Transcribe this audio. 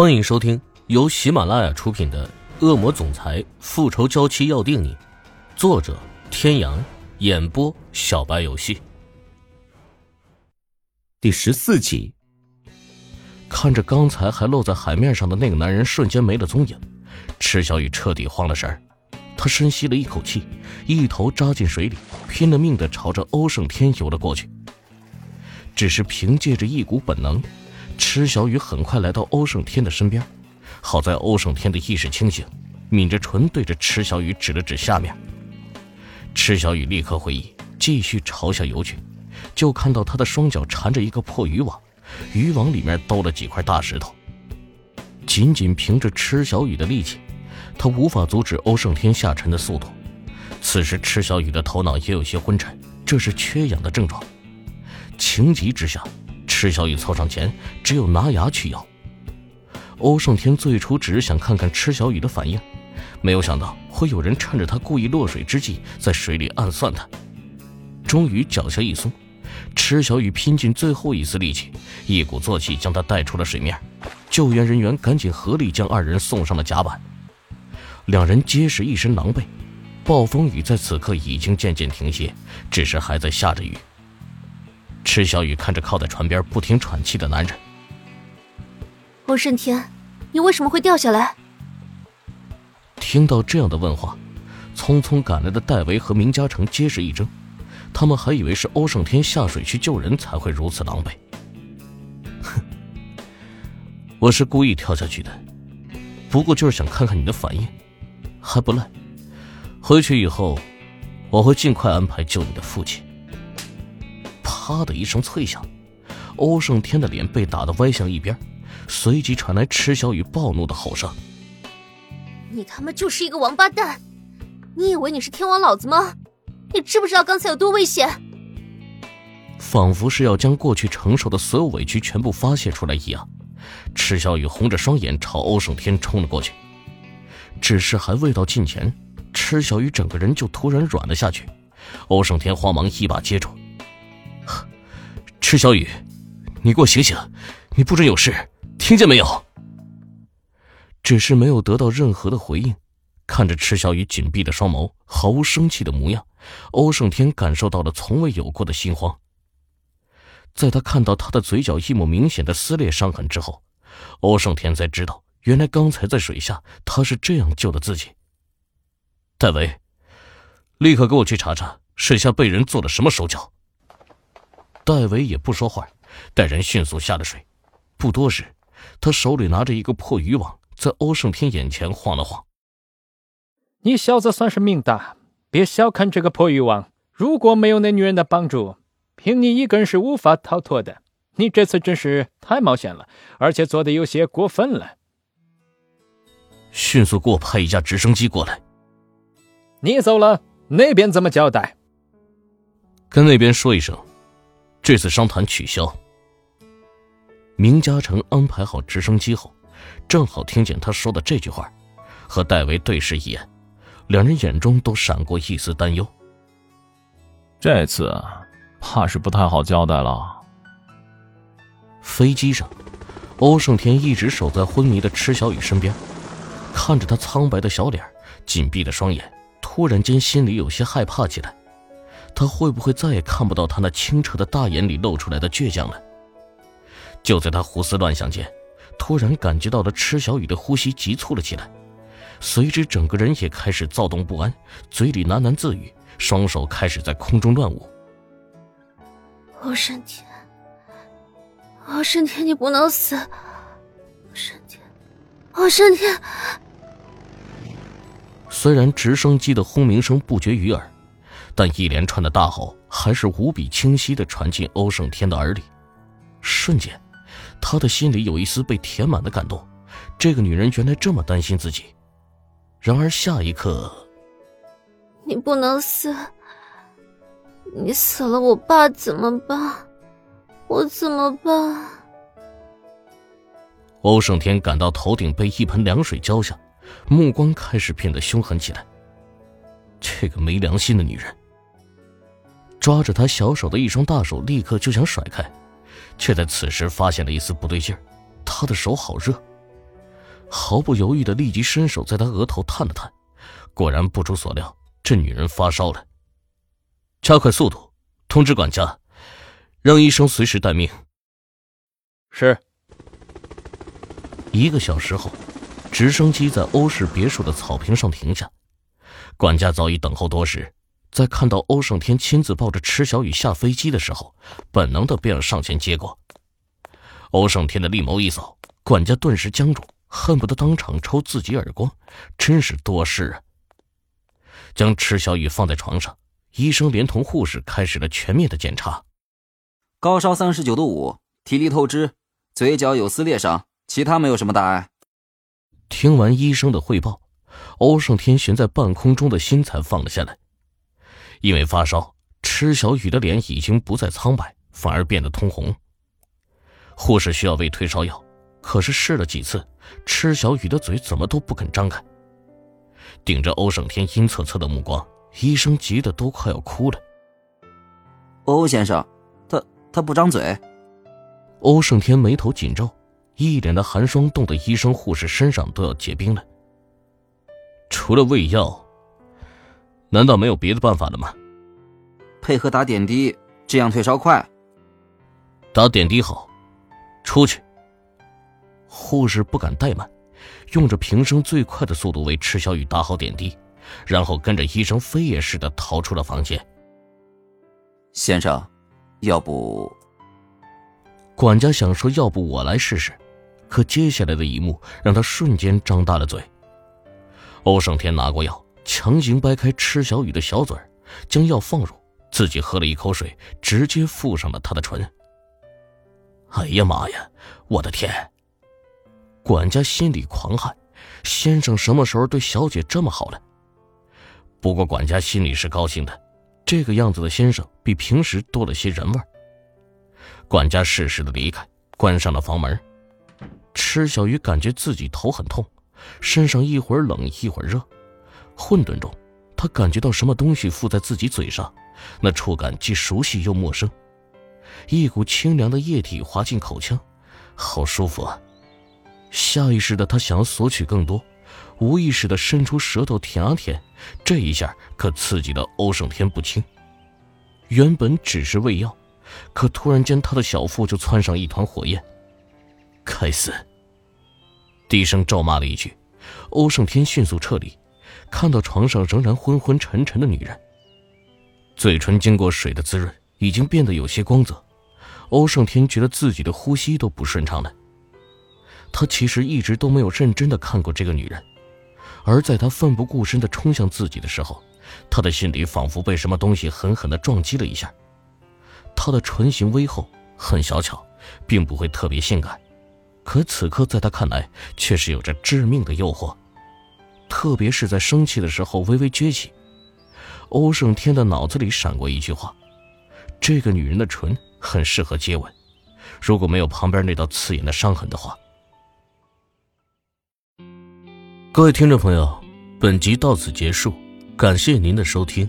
欢迎收听由喜马拉雅出品的《恶魔总裁复仇娇妻要定你》，作者：天阳，演播：小白游戏。第十四集，看着刚才还露在海面上的那个男人瞬间没了踪影，池小雨彻底慌了神儿。他深吸了一口气，一头扎进水里，拼了命的朝着欧胜天游了过去。只是凭借着一股本能。池小雨很快来到欧胜天的身边，好在欧胜天的意识清醒，抿着唇对着池小雨指了指下面。池小雨立刻回忆，继续朝下游去，就看到他的双脚缠着一个破渔网，渔网里面兜了几块大石头。仅仅凭着池小雨的力气，他无法阻止欧胜天下沉的速度。此时池小雨的头脑也有些昏沉，这是缺氧的症状。情急之下。池小雨凑上前，只有拿牙去咬。欧胜天最初只是想看看池小雨的反应，没有想到会有人趁着他故意落水之际，在水里暗算他。终于脚下一松，池小雨拼尽最后一丝力气，一鼓作气将他带出了水面。救援人员赶紧合力将二人送上了甲板。两人皆是一身狼狈，暴风雨在此刻已经渐渐停歇，只是还在下着雨。池小雨看着靠在船边不停喘气的男人，欧胜天，你为什么会掉下来？听到这样的问话，匆匆赶来的戴维和明嘉诚皆是一怔，他们还以为是欧胜天下水去救人才会如此狼狈。哼，我是故意跳下去的，不过就是想看看你的反应，还不赖。回去以后，我会尽快安排救你的父亲。啪的一声脆响，欧胜天的脸被打得歪向一边，随即传来池小雨暴怒的吼声：“你他妈就是一个王八蛋！你以为你是天王老子吗？你知不知道刚才有多危险？”仿佛是要将过去承受的所有委屈全部发泄出来一样，池小雨红着双眼朝欧胜天冲了过去。只是还未到近前，池小雨整个人就突然软了下去，欧胜天慌忙一把接住。池小雨，你给我醒醒！你不准有事，听见没有？只是没有得到任何的回应。看着池小雨紧闭的双眸，毫无生气的模样，欧胜天感受到了从未有过的心慌。在他看到他的嘴角一抹明显的撕裂伤痕之后，欧胜天才知道，原来刚才在水下他是这样救的自己。戴维，立刻给我去查查水下被人做了什么手脚。戴维也不说话，带人迅速下了水。不多时，他手里拿着一个破渔网，在欧胜天眼前晃了晃。你小子算是命大，别小看这个破渔网。如果没有那女人的帮助，凭你一个人是无法逃脱的。你这次真是太冒险了，而且做的有些过分了。迅速给我派一架直升机过来。你走了，那边怎么交代？跟那边说一声。这次商谈取消。明嘉诚安排好直升机后，正好听见他说的这句话，和戴维对视一眼，两人眼中都闪过一丝担忧。这次怕是不太好交代了。飞机上，欧胜天一直守在昏迷的池小雨身边，看着他苍白的小脸、紧闭的双眼，突然间心里有些害怕起来。他会不会再也看不到他那清澈的大眼里露出来的倔强了？就在他胡思乱想间，突然感觉到了池小雨的呼吸急促了起来，随之整个人也开始躁动不安，嘴里喃喃自语，双手开始在空中乱舞。欧胜天，欧胜天，你不能死！欧胜天，欧胜天。虽然直升机的轰鸣声不绝于耳。但一连串的大吼还是无比清晰的传进欧胜天的耳里，瞬间，他的心里有一丝被填满的感动。这个女人原来这么担心自己。然而下一刻，你不能死，你死了，我爸怎么办？我怎么办？欧胜天感到头顶被一盆凉水浇下，目光开始变得凶狠起来。这个没良心的女人！抓着他小手的一双大手立刻就想甩开，却在此时发现了一丝不对劲儿，他的手好热，毫不犹豫的立即伸手在他额头探了探，果然不出所料，这女人发烧了。加快速度，通知管家，让医生随时待命。是。一个小时后，直升机在欧式别墅的草坪上停下，管家早已等候多时，在看到欧胜天亲自抱着池小雨下飞机的时候，本能的便要上前接过。欧胜天的利眸一扫，管家顿时僵住，恨不得当场抽自己耳光，真是多事啊！将池小雨放在床上，医生连同护士开始了全面的检查。高烧三十九度五，体力透支，嘴角有撕裂伤。其他没有什么大碍。听完医生的汇报，欧胜天悬在半空中的心才放了下来。因为发烧，池小雨的脸已经不再苍白，反而变得通红。护士需要喂退烧药，可是试了几次，池小雨的嘴怎么都不肯张开。顶着欧胜天阴恻恻的目光，医生急得都快要哭了。欧先生，他他不张嘴。欧胜天眉头紧皱。一脸的寒霜，冻得医生护士身上都要结冰了。除了喂药，难道没有别的办法了吗？配合打点滴，这样退烧快。打点滴好，出去。护士不敢怠慢，用着平生最快的速度为池小雨打好点滴，然后跟着医生飞也似的逃出了房间。先生，要不……管家想说，要不我来试试。可接下来的一幕让他瞬间张大了嘴。欧胜天拿过药，强行掰开池小雨的小嘴将药放入，自己喝了一口水，直接附上了他的唇。哎呀妈呀！我的天！管家心里狂汗，先生什么时候对小姐这么好了？不过管家心里是高兴的，这个样子的先生比平时多了些人味管家适时的离开，关上了房门。池小雨感觉自己头很痛，身上一会儿冷一会儿热，混沌中，他感觉到什么东西附在自己嘴上，那触感既熟悉又陌生，一股清凉的液体滑进口腔，好舒服啊！下意识的他想要索取更多，无意识的伸出舌头舔啊舔，这一下可刺激的欧胜天不轻。原本只是喂药，可突然间他的小腹就窜上一团火焰，该死！低声咒骂了一句，欧胜天迅速撤离，看到床上仍然昏昏沉沉的女人，嘴唇经过水的滋润，已经变得有些光泽。欧胜天觉得自己的呼吸都不顺畅了。他其实一直都没有认真的看过这个女人，而在他奋不顾身的冲向自己的时候，他的心里仿佛被什么东西狠狠的撞击了一下。她的唇形微厚，很小巧，并不会特别性感。可此刻，在他看来，却是有着致命的诱惑，特别是在生气的时候微微撅起。欧胜天的脑子里闪过一句话：这个女人的唇很适合接吻，如果没有旁边那道刺眼的伤痕的话。各位听众朋友，本集到此结束，感谢您的收听。